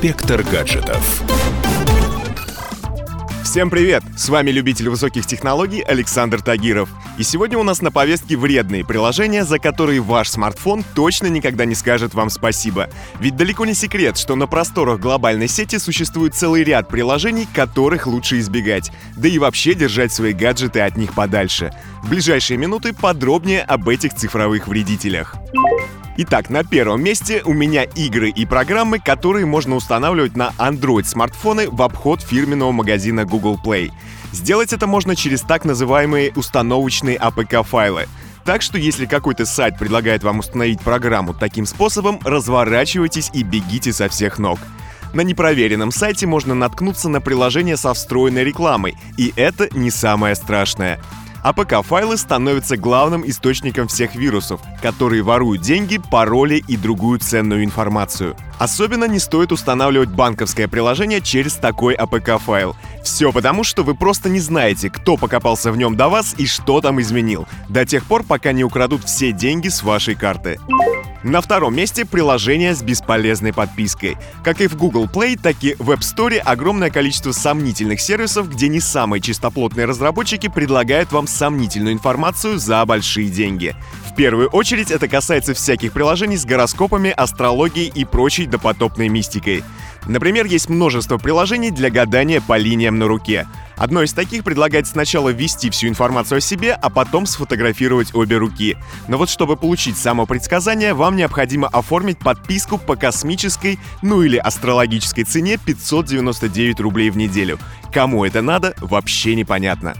Инспектор гаджетов. Всем привет! С вами любитель высоких технологий Александр Тагиров. И сегодня у нас на повестке вредные приложения, за которые ваш смартфон точно никогда не скажет вам спасибо. Ведь далеко не секрет, что на просторах глобальной сети существует целый ряд приложений, которых лучше избегать. Да и вообще держать свои гаджеты от них подальше. В ближайшие минуты подробнее об этих цифровых вредителях. Итак, на первом месте у меня игры и программы, которые можно устанавливать на Android-смартфоны в обход фирменного магазина Google Play. Сделать это можно через так называемые установочные APK-файлы. Так что если какой-то сайт предлагает вам установить программу таким способом, разворачивайтесь и бегите со всех ног. На непроверенном сайте можно наткнуться на приложение со встроенной рекламой, и это не самое страшное. APK-файлы становятся главным источником всех вирусов, которые воруют деньги, пароли и другую ценную информацию. Особенно не стоит устанавливать банковское приложение через такой APK-файл. Все потому, что вы просто не знаете, кто покопался в нем до вас и что там изменил, до тех пор, пока не украдут все деньги с вашей карты. На втором месте приложение с бесполезной подпиской. Как и в Google Play, так и в App Store огромное количество сомнительных сервисов, где не самые чистоплотные разработчики предлагают вам сомнительную информацию за большие деньги. В первую очередь это касается всяких приложений с гороскопами, астрологией и прочей допотопной мистикой. Например, есть множество приложений для гадания по линиям на руке. Одно из таких предлагает сначала ввести всю информацию о себе, а потом сфотографировать обе руки. Но вот чтобы получить само предсказание, вам необходимо оформить подписку по космической, ну или астрологической цене 599 рублей в неделю. Кому это надо, вообще непонятно.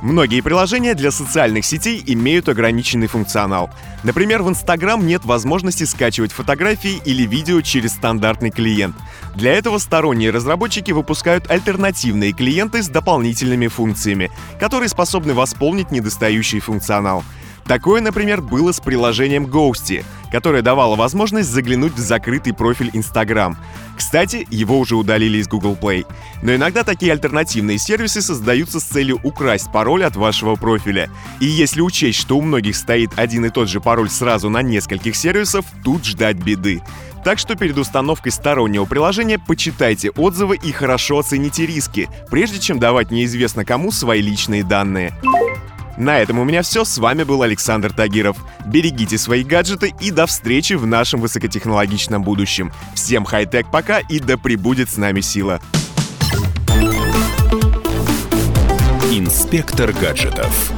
Многие приложения для социальных сетей имеют ограниченный функционал. Например, в Instagram нет возможности скачивать фотографии или видео через стандартный клиент. Для этого сторонние разработчики выпускают альтернативные клиенты с дополнительными функциями, которые способны восполнить недостающий функционал. Такое, например, было с приложением Ghosty, которое давало возможность заглянуть в закрытый профиль Instagram. Кстати, его уже удалили из Google Play. Но иногда такие альтернативные сервисы создаются с целью украсть пароль от вашего профиля. И если учесть, что у многих стоит один и тот же пароль сразу на нескольких сервисов, тут ждать беды. Так что перед установкой стороннего приложения почитайте отзывы и хорошо оцените риски, прежде чем давать неизвестно кому свои личные данные. На этом у меня все. С вами был Александр Тагиров. Берегите свои гаджеты и до встречи в нашем высокотехнологичном будущем. Всем хай-тек пока и да пребудет с нами сила. Инспектор гаджетов.